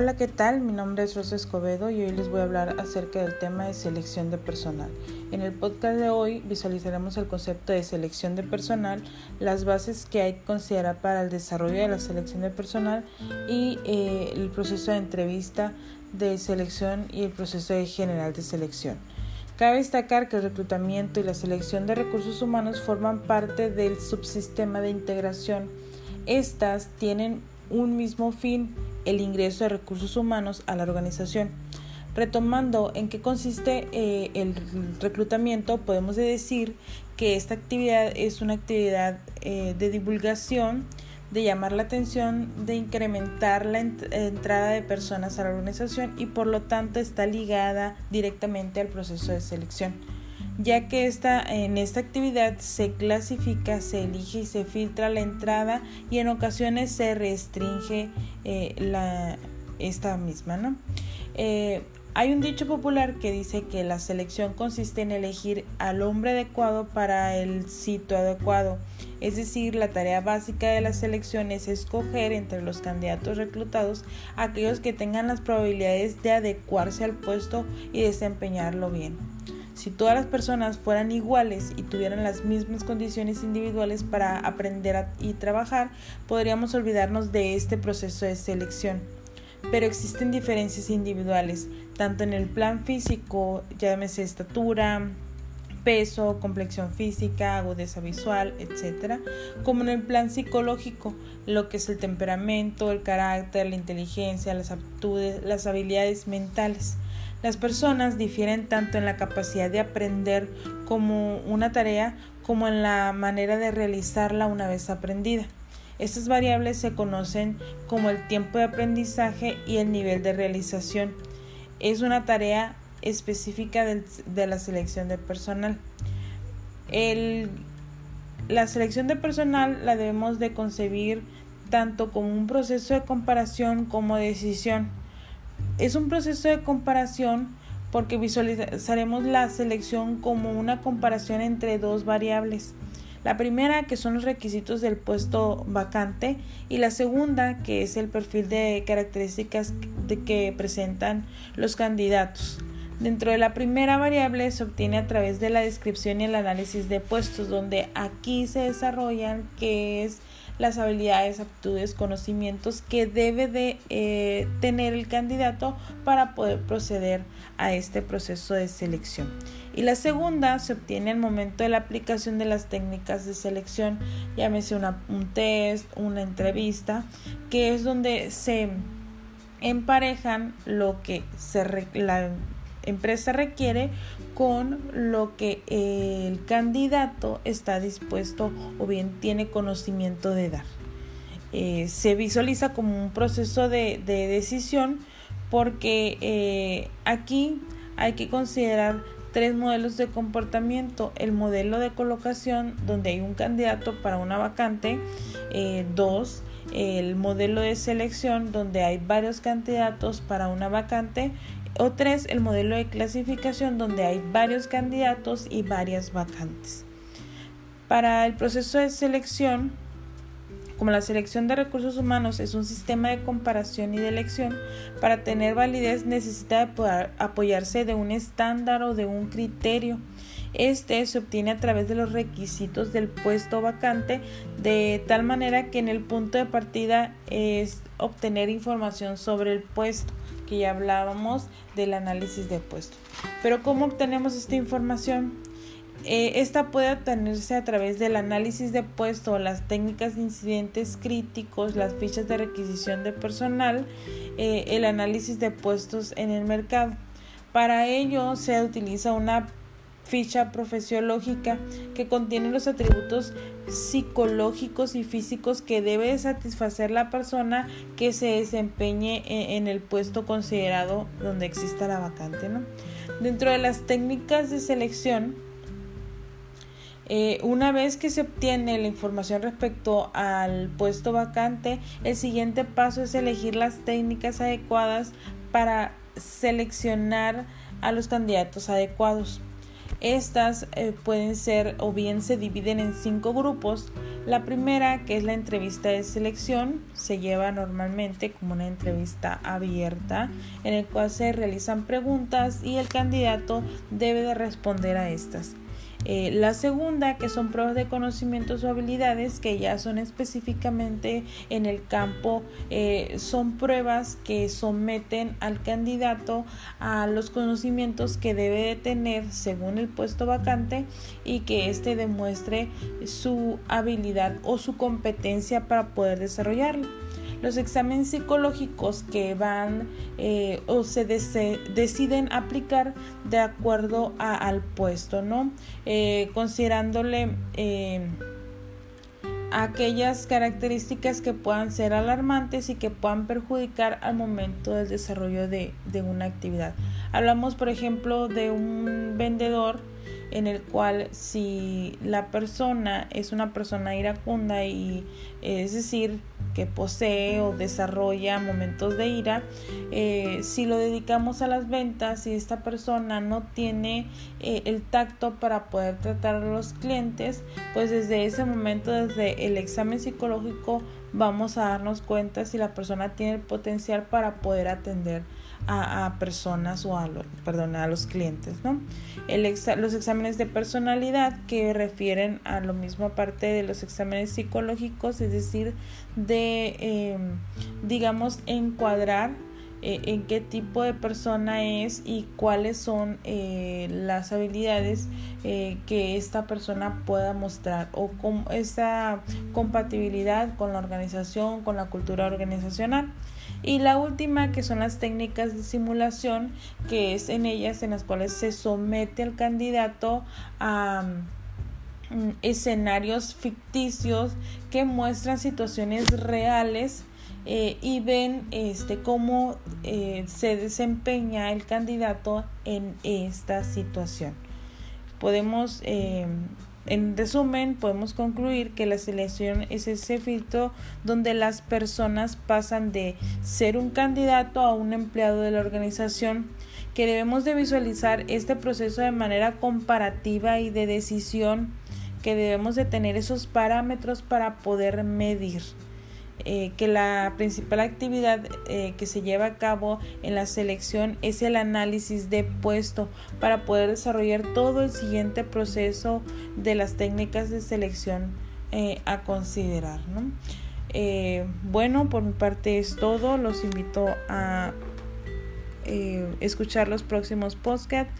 Hola, ¿qué tal? Mi nombre es Rosa Escobedo y hoy les voy a hablar acerca del tema de selección de personal. En el podcast de hoy visualizaremos el concepto de selección de personal, las bases que hay que considerar para el desarrollo de la selección de personal y eh, el proceso de entrevista de selección y el proceso general de selección. Cabe destacar que el reclutamiento y la selección de recursos humanos forman parte del subsistema de integración. Estas tienen un mismo fin, el ingreso de recursos humanos a la organización. Retomando en qué consiste eh, el reclutamiento, podemos decir que esta actividad es una actividad eh, de divulgación, de llamar la atención, de incrementar la entrada de personas a la organización y por lo tanto está ligada directamente al proceso de selección ya que esta, en esta actividad se clasifica, se elige y se filtra la entrada y en ocasiones se restringe eh, la, esta misma. ¿no? Eh, hay un dicho popular que dice que la selección consiste en elegir al hombre adecuado para el sitio adecuado. Es decir, la tarea básica de la selección es escoger entre los candidatos reclutados aquellos que tengan las probabilidades de adecuarse al puesto y desempeñarlo bien. Si todas las personas fueran iguales y tuvieran las mismas condiciones individuales para aprender y trabajar, podríamos olvidarnos de este proceso de selección. Pero existen diferencias individuales, tanto en el plan físico, llámese estatura, peso, complexión física, agudeza visual, etc., como en el plan psicológico, lo que es el temperamento, el carácter, la inteligencia, las aptitudes, las habilidades mentales. Las personas difieren tanto en la capacidad de aprender como una tarea como en la manera de realizarla una vez aprendida. Estas variables se conocen como el tiempo de aprendizaje y el nivel de realización. Es una tarea específica de la selección de personal. la selección de personal la debemos de concebir tanto como un proceso de comparación como decisión. Es un proceso de comparación porque visualizaremos la selección como una comparación entre dos variables. La primera, que son los requisitos del puesto vacante, y la segunda, que es el perfil de características que presentan los candidatos. Dentro de la primera variable se obtiene a través de la descripción y el análisis de puestos, donde aquí se desarrollan qué es las habilidades, aptitudes, conocimientos que debe de eh, tener el candidato para poder proceder a este proceso de selección. Y la segunda se obtiene al momento de la aplicación de las técnicas de selección, llámese una, un test, una entrevista, que es donde se emparejan lo que se la empresa requiere con lo que el candidato está dispuesto o bien tiene conocimiento de dar. Eh, se visualiza como un proceso de, decisión porque eh, aquí hay que considerar tres modelos de comportamiento. El modelo de colocación donde hay un candidato para una vacante. Eh, dos, el modelo de selección donde hay varios candidatos para una vacante o tres, el modelo de clasificación donde hay varios candidatos y varias vacantes. Para el proceso de selección, como la selección de recursos humanos es un sistema de comparación y de elección, para tener validez necesita apoyarse de un estándar o de un criterio. Este se obtiene a través de los requisitos del puesto vacante, de tal manera que en el punto de partida es obtener información sobre el puesto que ya hablábamos del análisis de puesto. Pero ¿cómo obtenemos esta información? Eh, esta puede obtenerse a través del análisis de puesto, las técnicas de incidentes críticos, las fichas de requisición de personal, eh, el análisis de puestos en el mercado. Para ello se utiliza una ficha profesiológica que contiene los atributos psicológicos y físicos que debe satisfacer la persona que se desempeñe e-, en el puesto considerado donde exista la vacante. Dentro de las técnicas de selección, eh, una vez que se obtiene la información respecto al puesto vacante, el siguiente paso es elegir las técnicas adecuadas para seleccionar a los candidatos adecuados. Estas eh, pueden ser o bien se dividen en cinco grupos. La primera, que es la entrevista de selección, se lleva normalmente como una entrevista abierta en el cual se realizan preguntas y el candidato debe de responder a estas. Eh, la segunda, que son pruebas de conocimientos o habilidades, que ya son específicamente en el campo, eh, son pruebas que someten al candidato a los conocimientos que debe de tener según el puesto vacante y que éste demuestre su habilidad o su competencia para poder desarrollarlo los exámenes psicológicos que van eh, o se deciden aplicar de acuerdo al puesto, ¿no? Eh, considerándole eh, aquellas características que puedan ser alarmantes y que puedan perjudicar al momento del desarrollo de, de una actividad. Hablamos, por ejemplo, de un vendedor en el cual si la persona es una persona iracunda y es decir posee o desarrolla momentos de ira, eh, si lo dedicamos a las ventas y esta persona no tiene eh, el tacto para poder tratar a los clientes, pues desde ese momento, desde el examen psicológico, vamos a darnos cuenta si la persona tiene el potencial para poder atender a, personas o a, perdón, a los clientes. ¿no? El los exámenes de personalidad que refieren a lo mismo aparte de los exámenes psicológicos, es decir, de, em, digamos, encuadrar eh, en qué tipo de persona es y cuáles son eh, las habilidades eh, que esta persona pueda mostrar o con esa compatibilidad con la organización, con la cultura organizacional. Y la última, que son las técnicas de simulación, que es en ellas en las cuales se somete al candidato a mm, escenarios ficticios que muestran situaciones reales eh, y ven este cómo eh, se desempeña el candidato en esta situación. Podemos eh, en resumen, podemos concluir que la selección es ese filtro donde las personas pasan de ser un candidato a un empleado de la organización, que debemos de visualizar este proceso de manera comparativa y de decisión, que debemos de tener esos parámetros para poder medir. Eh, que la principal actividad eh, que se lleva a cabo en la selección es el análisis de puesto para poder desarrollar todo el siguiente proceso de las técnicas de selección eh, a considerar. bueno, por mi parte es todo. Los invito a escuchar los próximos podcasts